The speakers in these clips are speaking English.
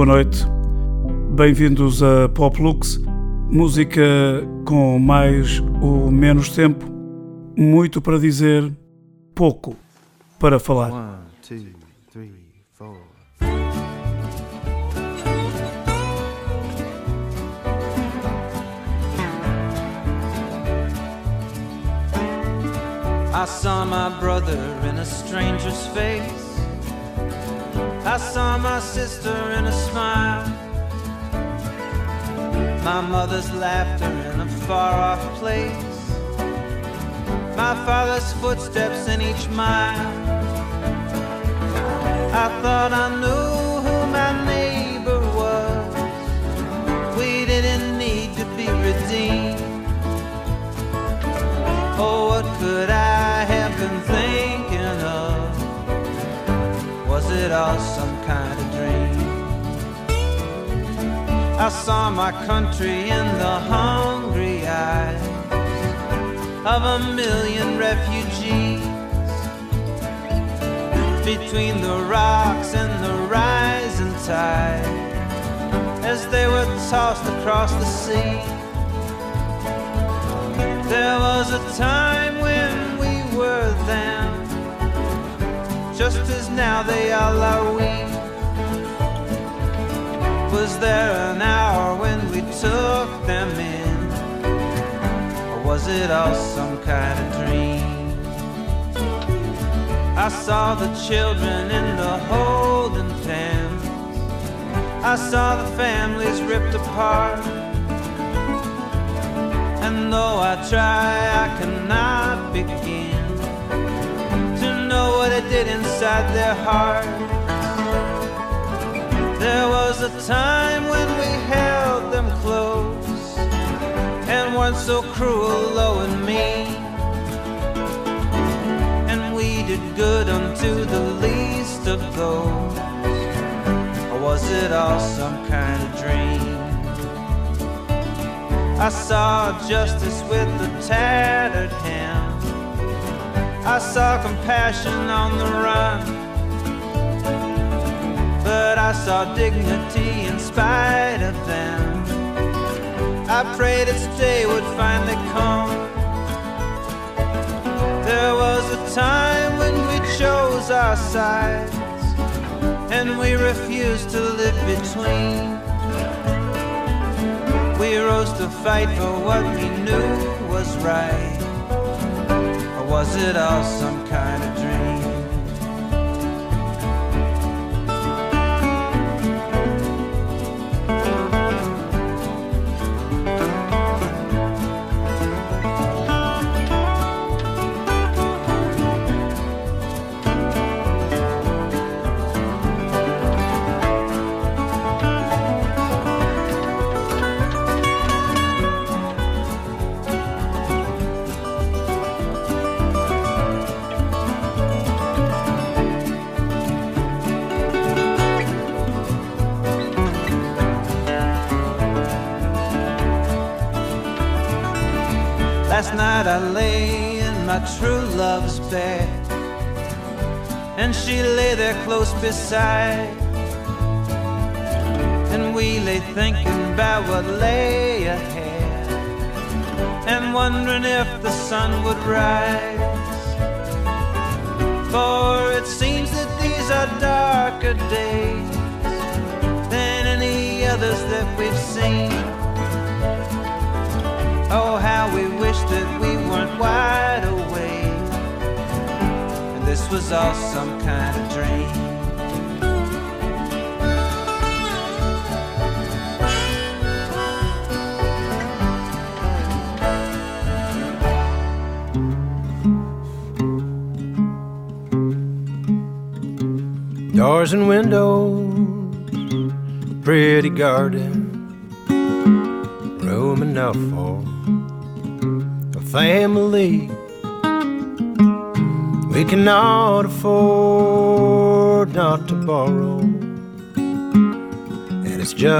Boa noite, bem-vindos a Poplux, música com mais ou menos tempo, muito para dizer, pouco para falar. One, two, three, four. I saw my brother in a stranger's face. I saw my sister in a smile. My mother's laughter in a far off place. My father's footsteps in each mile. I thought I knew I saw my country in the hungry eyes of a million refugees between the rocks and the rising tide as they were tossed across the sea. There was a time when we were them, just as now they all are we. Was there an hour when we took them in? Or was it all some kind of dream? I saw the children in the holding pens. I saw the families ripped apart. And though I try, I cannot begin to know what it did inside their heart. Was a time when we held them close and weren't so cruel, low and mean. And we did good unto the least of those. Or was it all some kind of dream? I saw justice with the tattered hand. I saw compassion on the run. I saw dignity in spite of them. I prayed its day would finally come. There was a time when we chose our sides and we refused to live between. We rose to fight for what we knew was right. Or was it all some kind of dream? Last night I lay in my true love's bed, and she lay there close beside. And we lay thinking about what lay ahead, and wondering if the sun would rise. For it seems that these are darker days than any others that we've seen. Oh, how we wish that we weren't wide awake. And this was all some kind of dream. Doors and windows, pretty garden, family. We cannot afford not to borrow, and it's just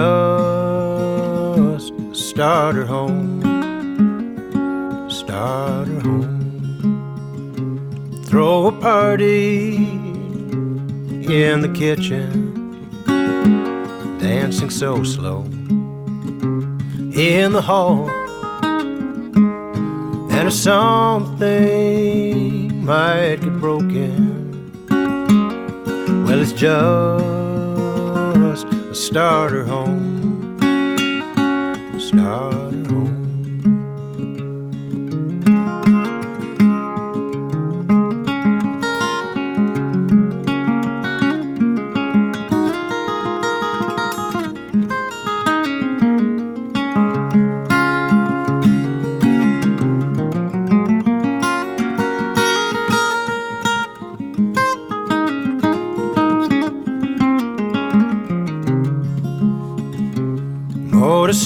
a starter home, starter home. Throw a party in the kitchen. dancing so slow in the hall. And something might get broken, well, it's just a starter home. A starter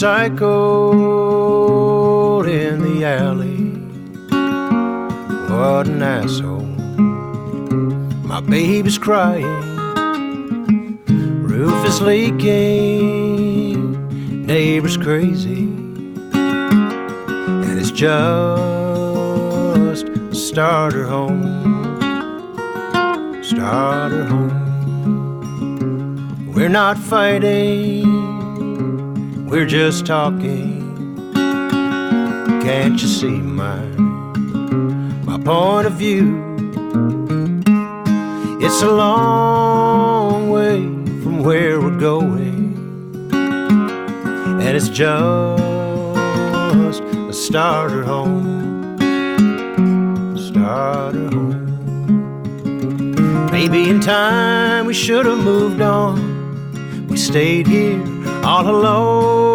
motorcycle in the alley. What an asshole. My baby's crying. Roof is leaking. Neighbor's crazy. And it's just starter home. Starter home. We're not fighting we're just talking. Can't you see my my point of view? It's a long way from where we're going, and it's just a starter home. Starter home. Maybe in time we should have moved on. We stayed here all alone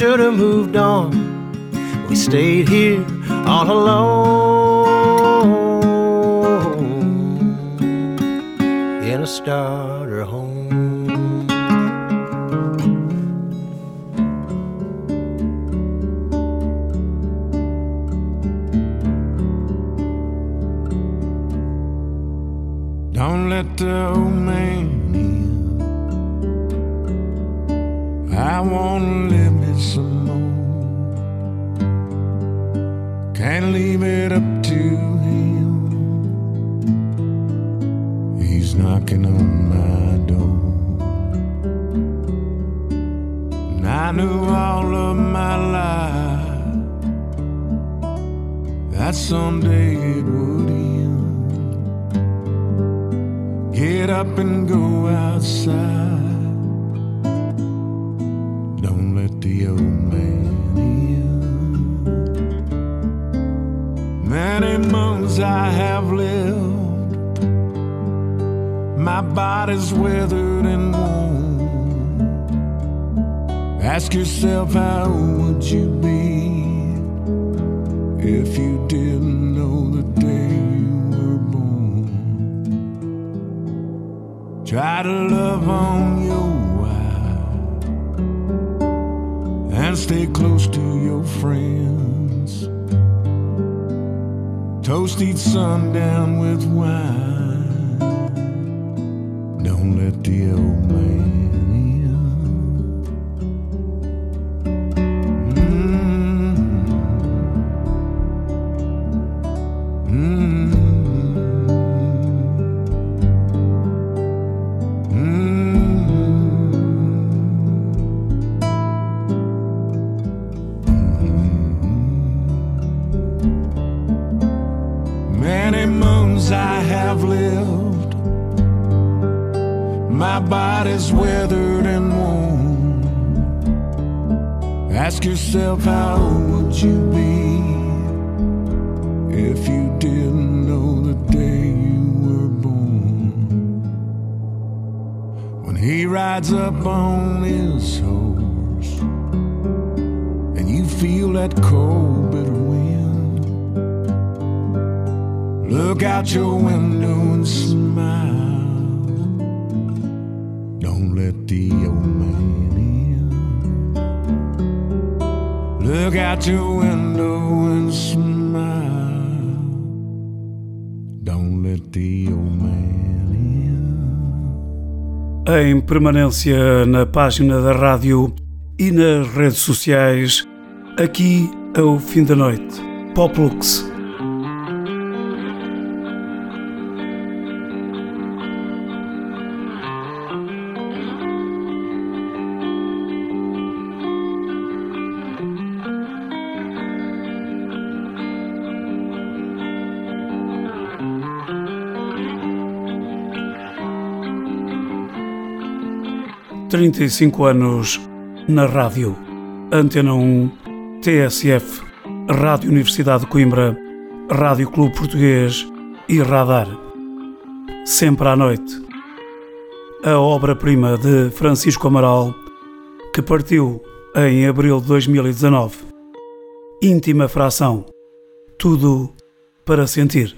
should have moved on. We stayed here all alone Can't leave it up to him. He's knocking on my door. And I knew all of my life that someday it would end. Get up and go outside. Months I have lived, my body's weathered and worn. Ask yourself, how would you be if you didn't know the day you were born? Try to love on your wife and stay close to your friends. Toast each sundown with wine. Don't let the old man body's weathered and worn. Ask yourself, how would you be if you didn't know the day you were born? When he rides up on his horse and you feel that cold, bitter wind, look out your window and smile. Let the old man in. Look out your window and smile. Don't let the old man in. Em permanência na página da rádio e nas redes sociais, aqui ao fim da noite. Poplux. Trinta e cinco anos na rádio. Antena 1, TSF, Rádio Universidade de Coimbra, Rádio Clube Português e Radar. Sempre à noite. A obra-prima de Francisco Amaral, que partiu em abril de 2019. Íntima fração. Tudo para sentir.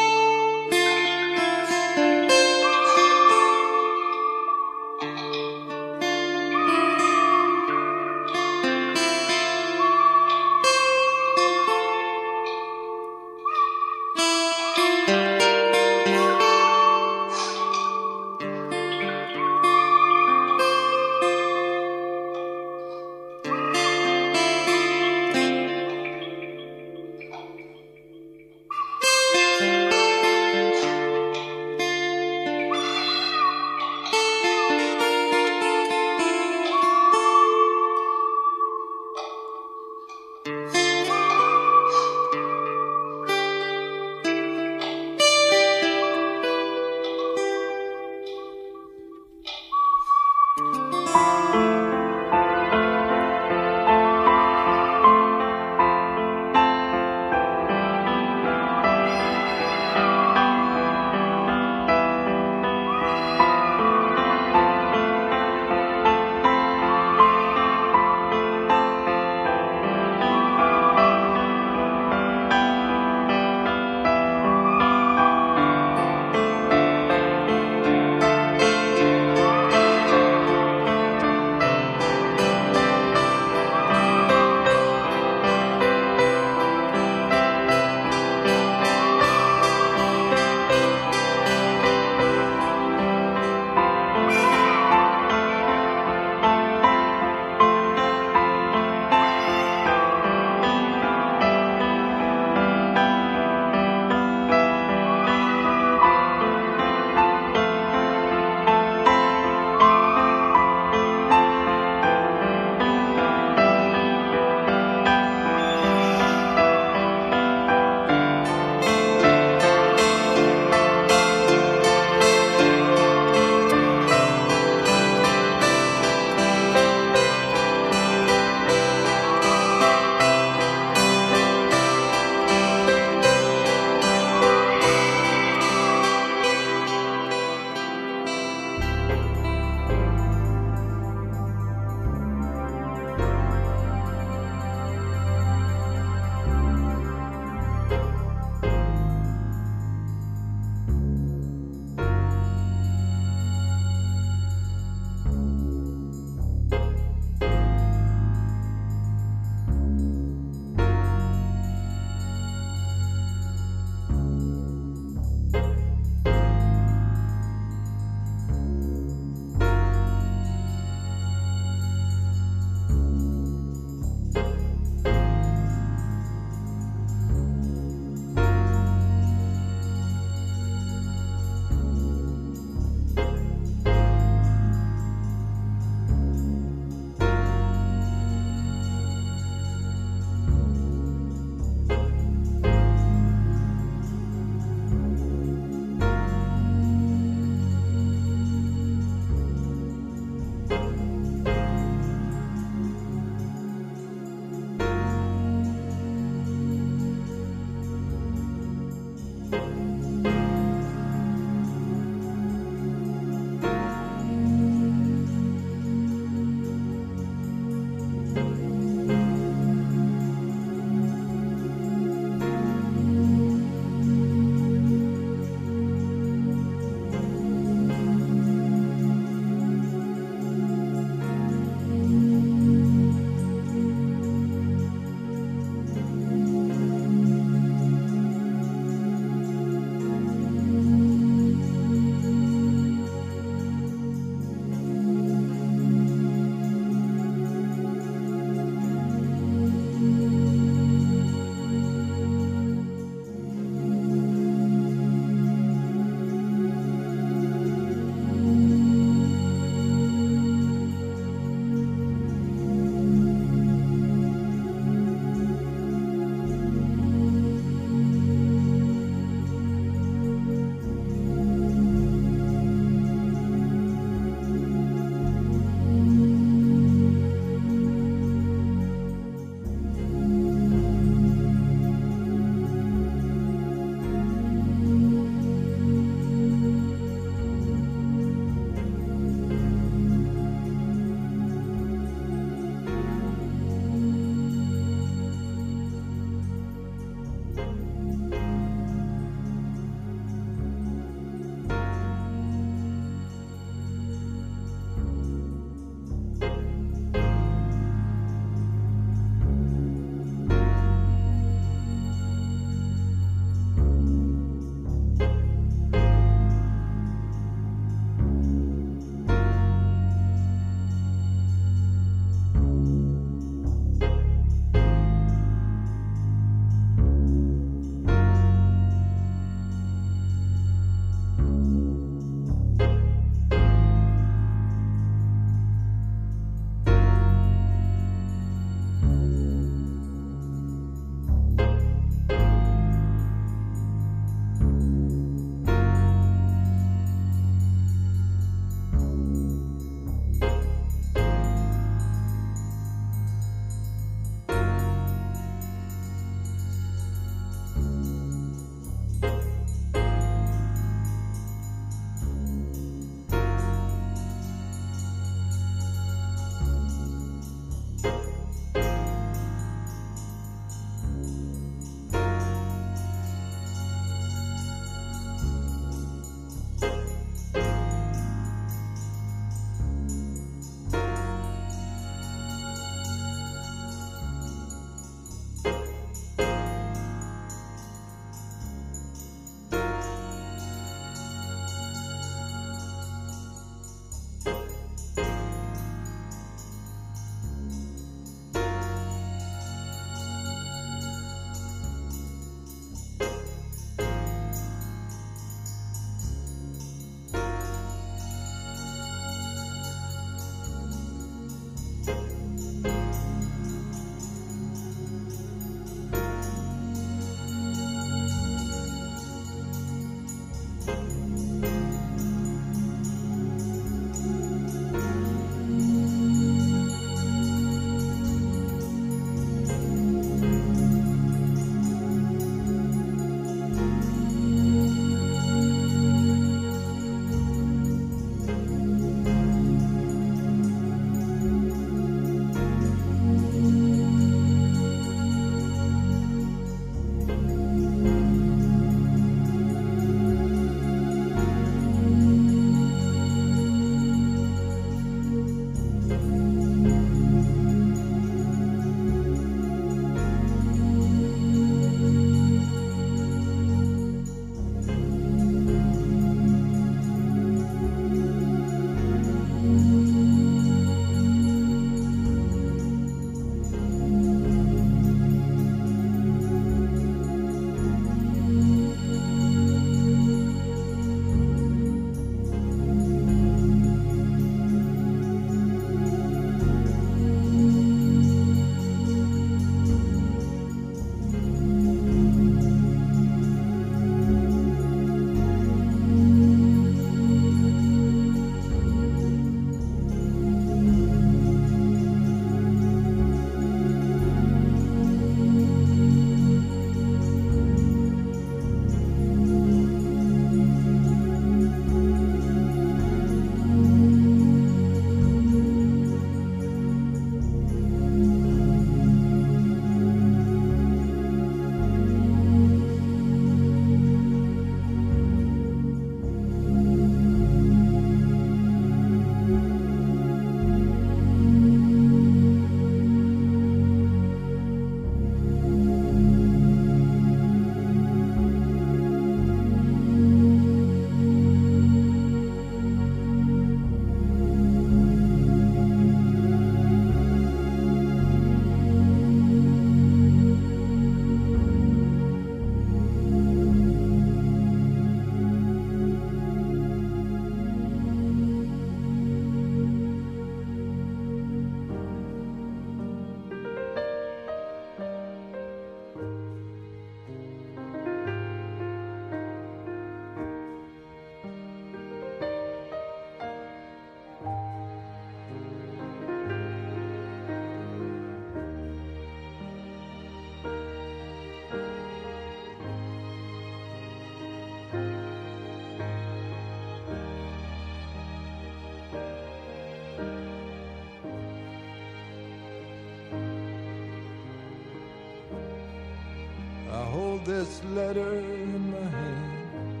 This letter in my hand.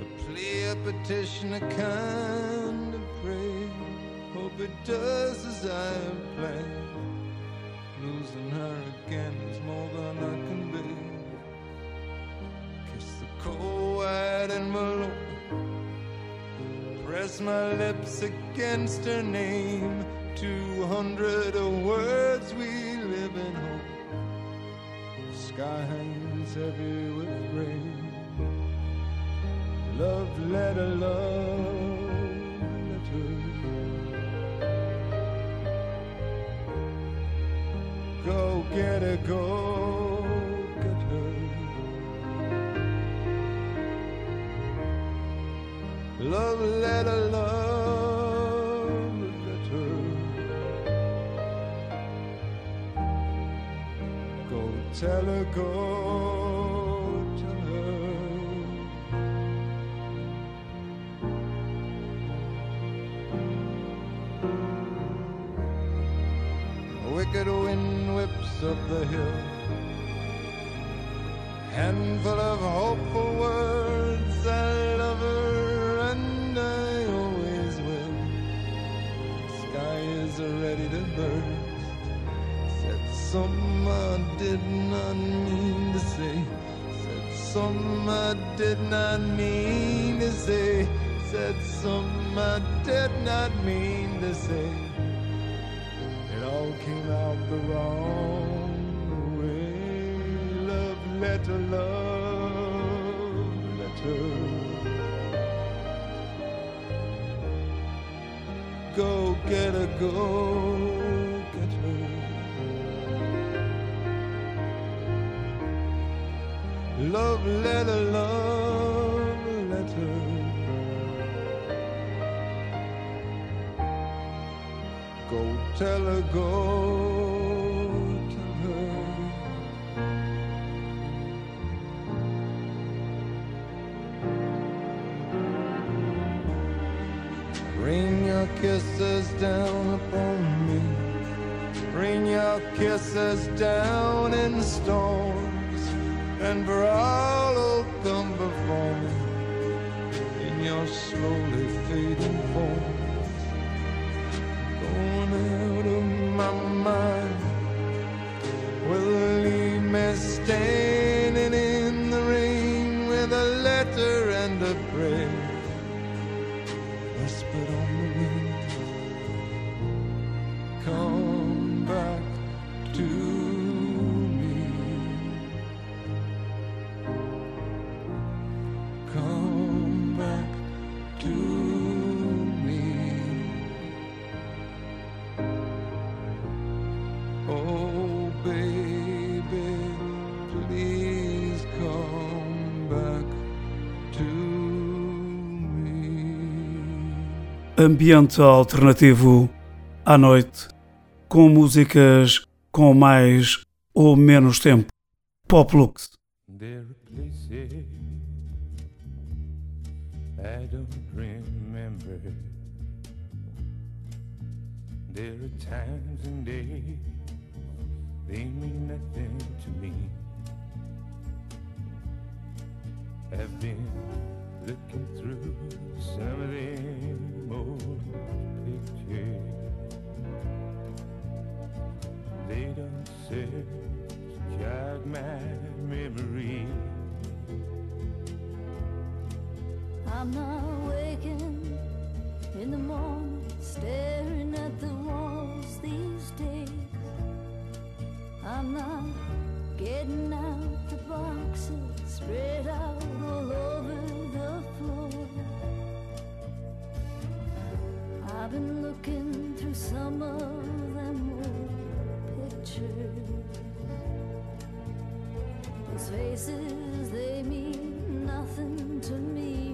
A plea, a petition, a kind of prayer. Hope it does as I have planned. Losing her again is more than I can bear. Kiss the cold white envelope. Press my lips against her name. Two hundred words sky hangs heavy with rain. Love letter, love letter. Go get her, go get her. Love letter, love tell her, go tell her. Wicked wind whips up the hill. Handful of hopeful words. I love her and I always will. Sky is ready to burst. Said something I did not mean to say. Said something I did not mean to say. Said something I did not mean to say. It all came out the wrong way. Love letter, love letter. Go get a go Love letter, love letter. Go tell her, go tell her. Rain your kisses down upon me. Rain your kisses down in storms. And who'll come before me in your slowly fading form. going out of my mind will leave me standing Ambiente alternativo à noite, com músicas com mais ou menos tempo. Pop Lux. There are times and days they mean nothing to me. I've been looking through some of them don't jog my memory. I'm not waking in the morning, staring at the walls these days. I'm not getting out the boxes spread out all over the floor. I've been looking through some of them. Those faces, they mean nothing to me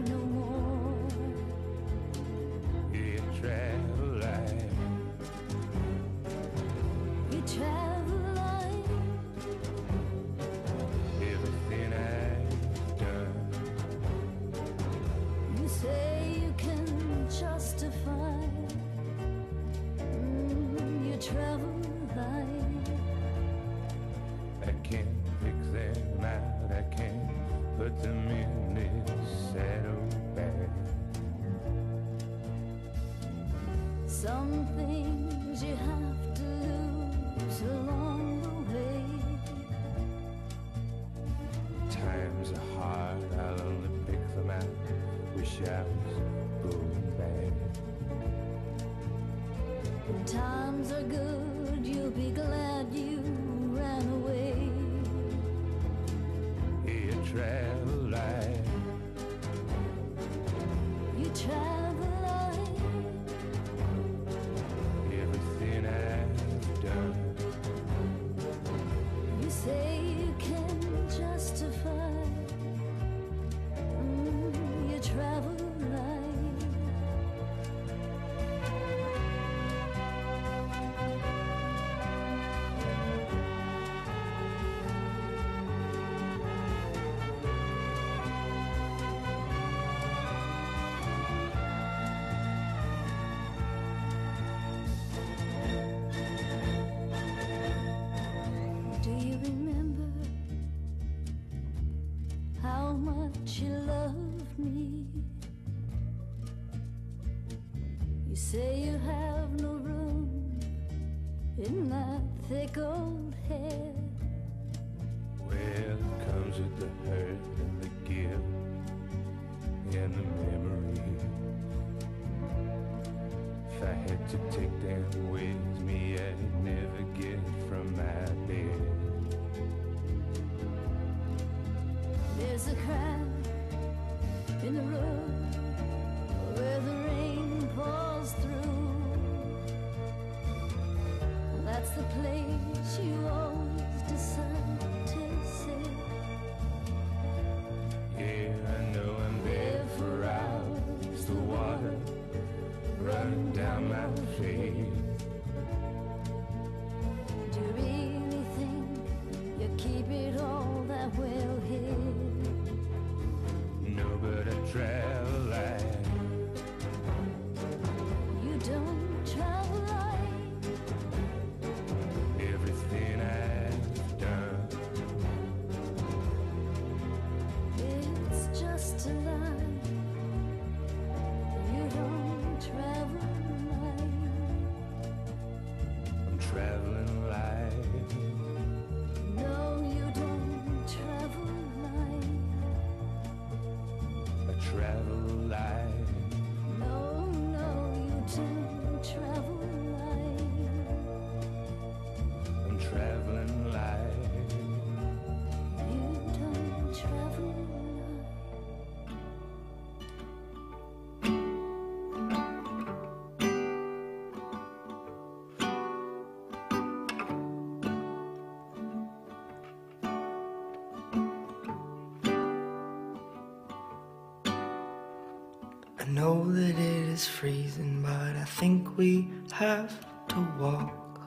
but know that it is freezing, but I think we have to walk.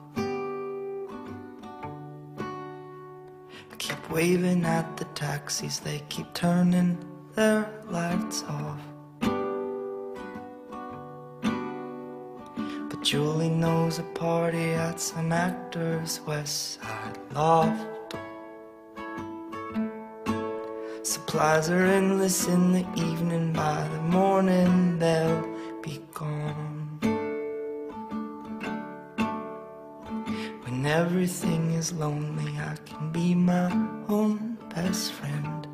I keep waving at the taxis, they keep turning their lights off. But Julie knows a party at some actor's West Side loft. Supplies are endless in the evening, by the morning they'll be gone. When everything is lonely, I can be my own best friend.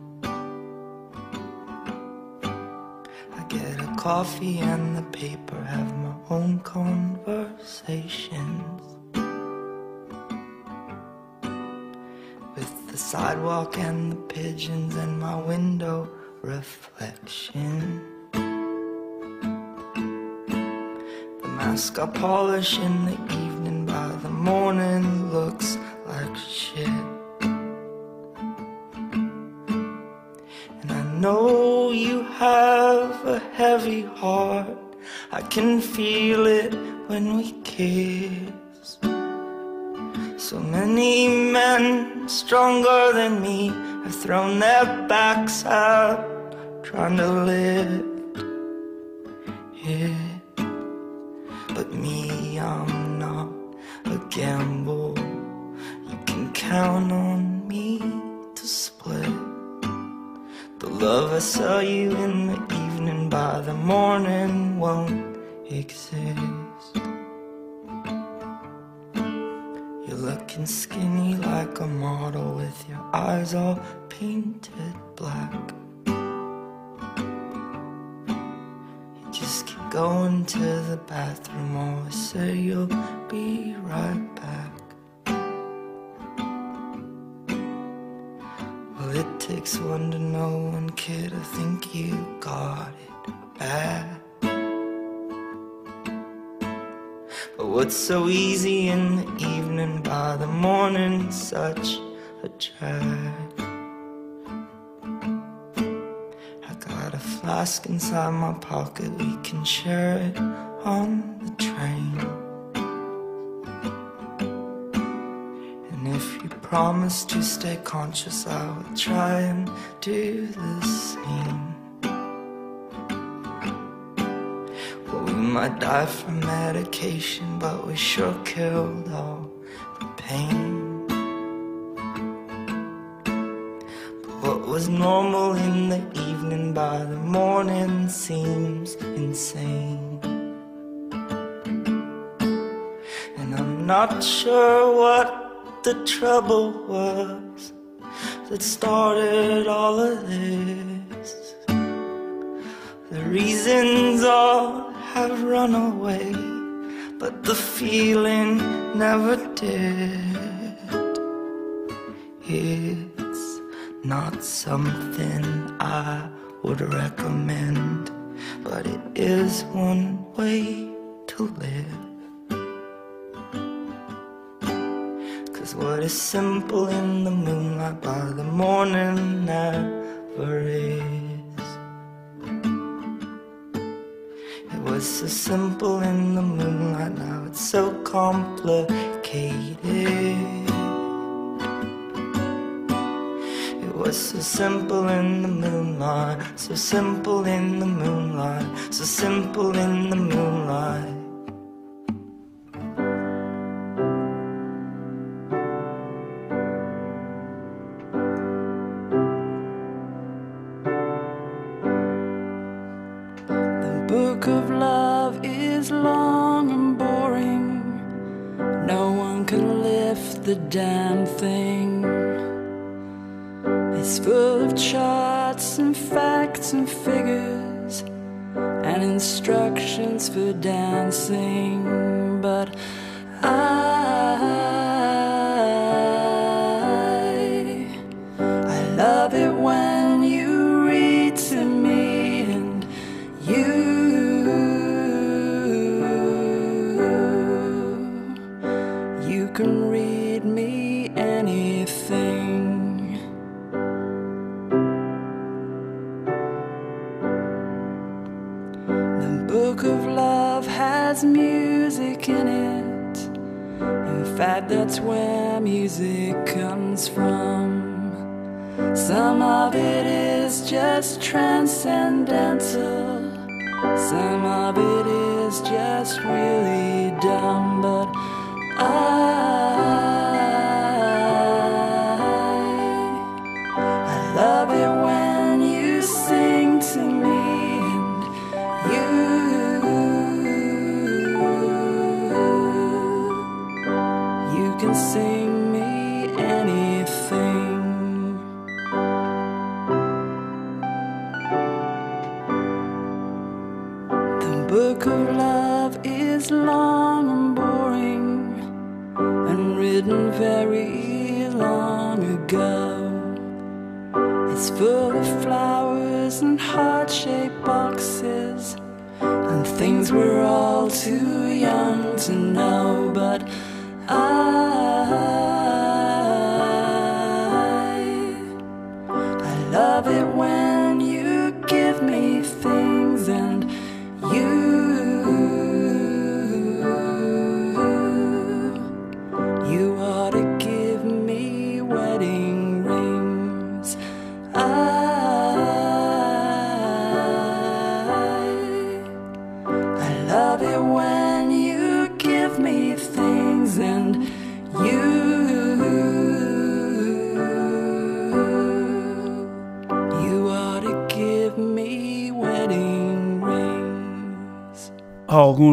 I get a coffee and the paper, have my own conversations. Sidewalk and the pigeons and my window reflection. The mask I polish in the evening by the morning looks like shit. And I know you have a heavy heart. I can feel it when we kiss. Many men stronger than me have thrown their backs out trying to lift it. But me, I'm not a gamble. You can count on me to split the love I saw you in the evening by the morning won't exist. Looking skinny like a model with your eyes all painted black. You just keep going to the bathroom, always say you'll be right back. Well, it takes one to know one, kid. I think you got it bad. What's so easy in the evening by the morning, such a drag. I got a flask inside my pocket, we can share it on the train. And if you promise to stay conscious, I will try and do the same. Might die from medication, but we sure killed all the pain. But what was normal in the evening by the morning seems insane. And I'm not sure what the trouble was that started all of this. The reasons all have run away, but the feeling never did. It's not something I would recommend, but it is one way to live. Cause what is simple in the moonlight by the morning never is. Was so simple in the moonlight, now it's so complicated. It was so simple in the moonlight, so simple in the moonlight, so simple in the moonlight.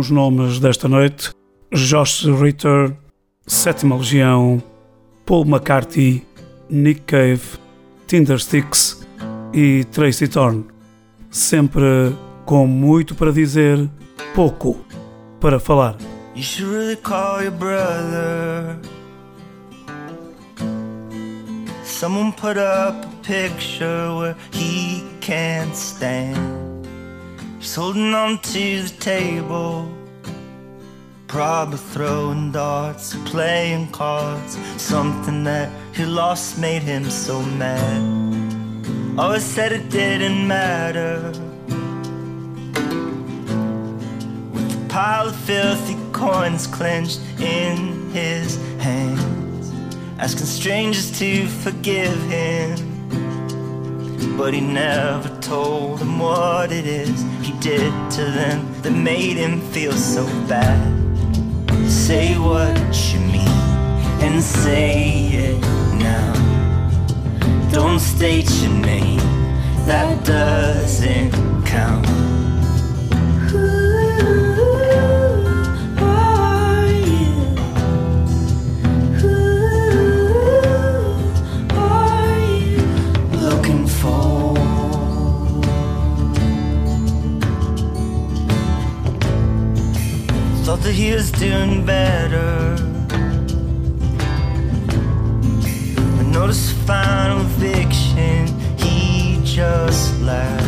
Alguns nomes desta noite: Josh Ritter, Sétima Legião, Paul McCarthy, Nick Cave, Tindersticks e Tracy Thorn. Sempre com muito para dizer, pouco para falar. You should really call your brother. Someone put up a picture where he can't stand. Holding on to the table. Probably throwing darts, playing cards. Something that he lost made him so mad. Always said it didn't matter. With a pile of filthy coins clenched in his hands, asking strangers to forgive him. But he never told them what it is he did to them that made him feel so bad. Say what you mean and say it now. Don't state your name, that doesn't count. Thought that he was doing better. But notice final eviction, he just laughs.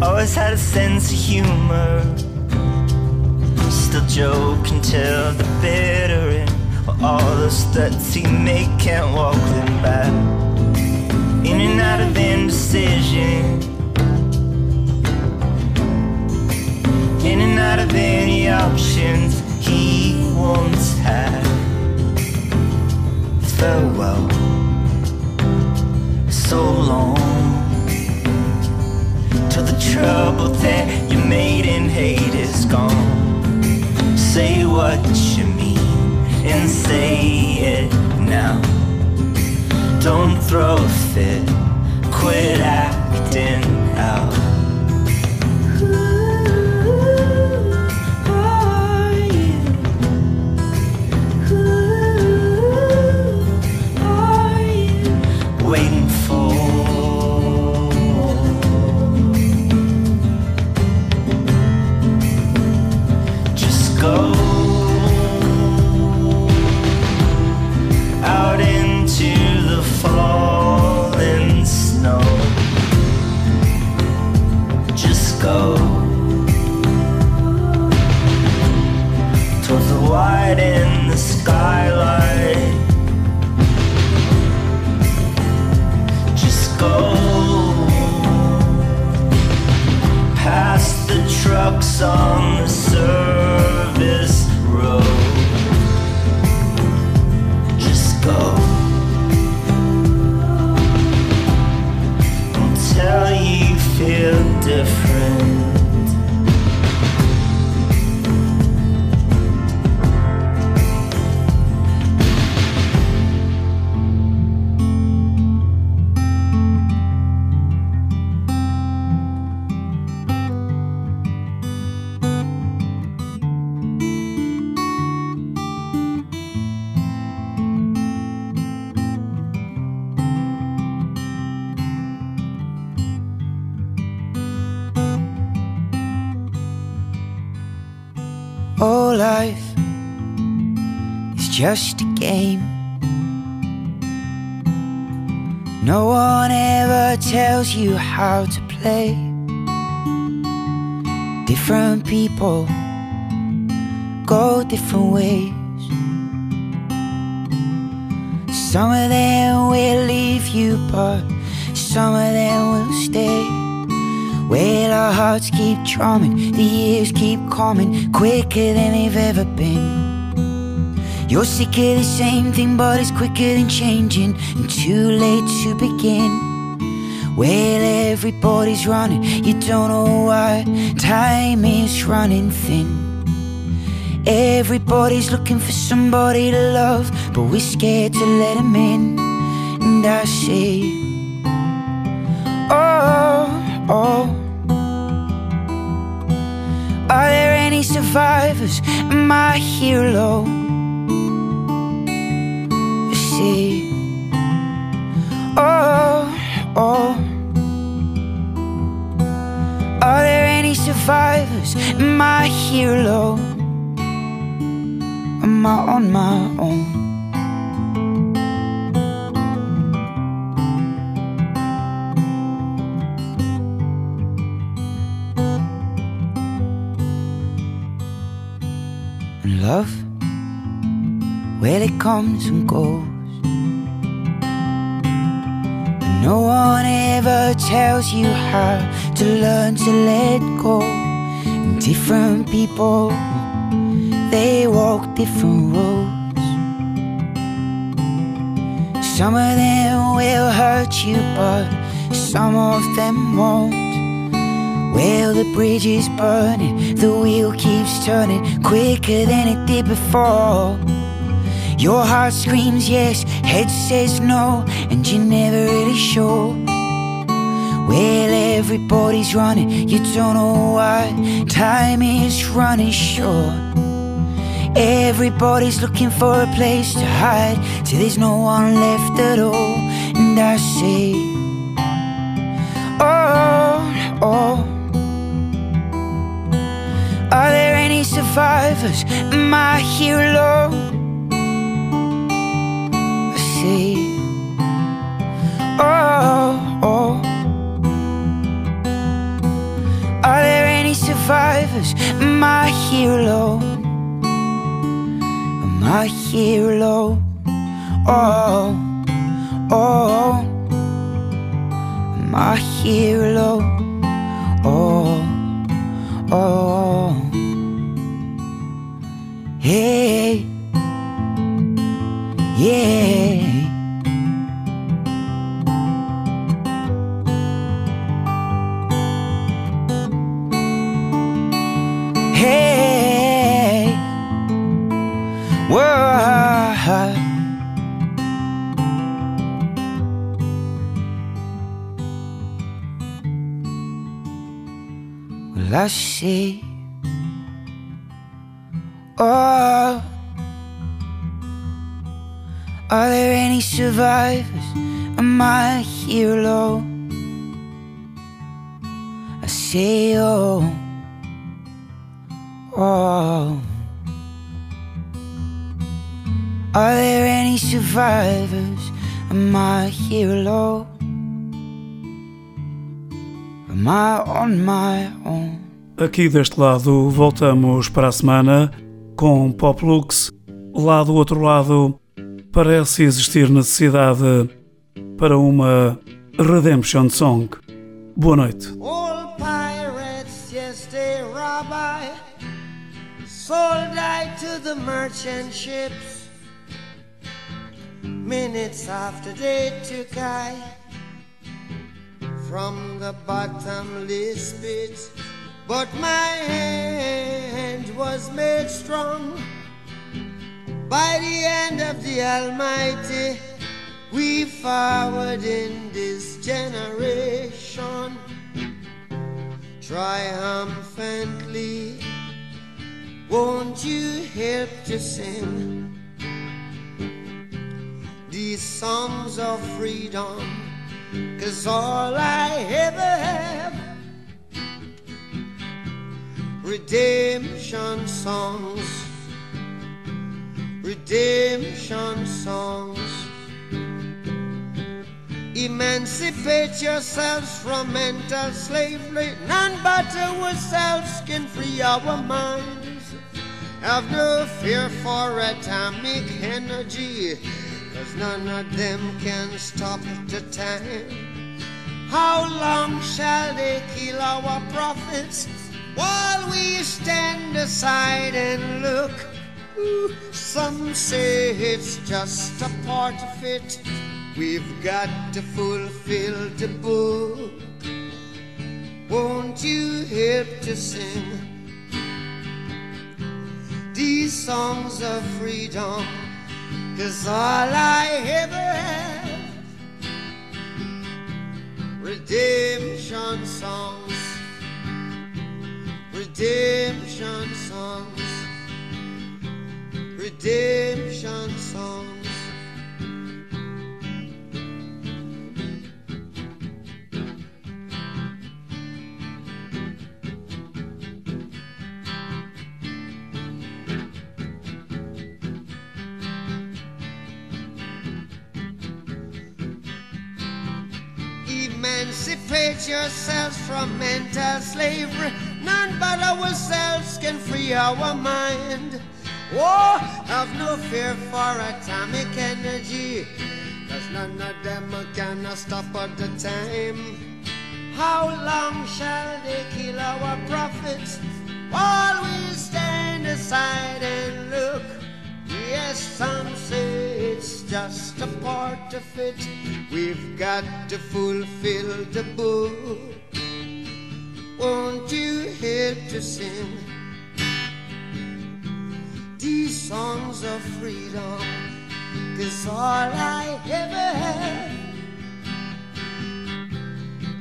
Always had a sense of humor. Still joking till the bitter end. All those threats he made can't walk them back. In and out of indecision. Farewell, so long. Till the trouble that you made in hate is gone. Say what you mean and say it now. Don't throw a fit, quit acting out. Trucks on just a game. No one ever tells you how to play. Different people go different ways. Some of them will leave you, but some of them will stay. Well, our hearts keep drumming, the years keep coming quicker than they've ever been. You're sick of the same thing, but it's quicker than changing, and too late to begin. Well, everybody's running, you don't know why. Time is running thin. Everybody's looking for somebody to love, but we're scared to let them in. And I say, Oh, oh. Are there any survivors, my hero. Oh, oh. Are there any survivors, my hero? Am I on my own? And love, well, it comes and goes. No one ever tells you how to learn to let go. Different people, they walk different roads. Some of them will hurt you, but some of them won't. Well, the bridge is burning, the wheel keeps turning quicker than it did before. Your heart screams yes, head says no, and you're never really sure. Well, everybody's running, you don't know why. Time is running short. Everybody's looking for a place to hide till there's no one left at all. And I say, Oh, oh. Are there any survivors, hero? I say, Oh, oh. Are there any survivors, my hero? My hero, oh, oh, my hero, oh, oh, hey, yeah. I. Oh, are there any survivors? Am I a hero? I say, oh, oh. Are there any survivors? Am I a hero? Am I on my own? Aqui deste lado voltamos para a semana com Pop Lux. Lá do outro lado parece existir necessidade para uma Redemption Song. Boa noite. Pirates, yes, they rob I. Sold I to the merchant ships. Minutes after they took I from the bottomless. But my hand was made strong by the hand of the Almighty. We forward in this generation triumphantly. Won't you help to sing these songs of freedom? Cause all I ever have redemption songs, redemption songs. Emancipate yourselves from mental slavery. None but ourselves can free our minds. Have no fear for atomic energy, cause none of them can stop the time. How long shall they kill our prophets while we stand aside and look? Some say it's just a part of it. We've got to fulfill the book. Won't you help to sing these songs of freedom? Cause all I ever have redemption songs, redemption songs. redemption songs. Emancipate yourselves from mental slavery. But ourselves can free our mind. Oh, have no fear for atomic energy. Cause none of them can stop at the time. How long shall they kill our prophets while we stand aside and look? Yes, some say it's just a part of it. We've got to fulfill the book. Won't you help to sing. These songs of freedom? Cause all I ever had,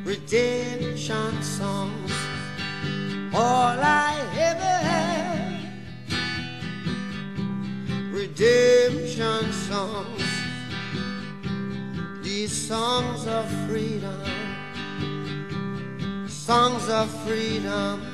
redemption songs, all I ever had. Redemption songs, these songs of freedom, songs of freedom.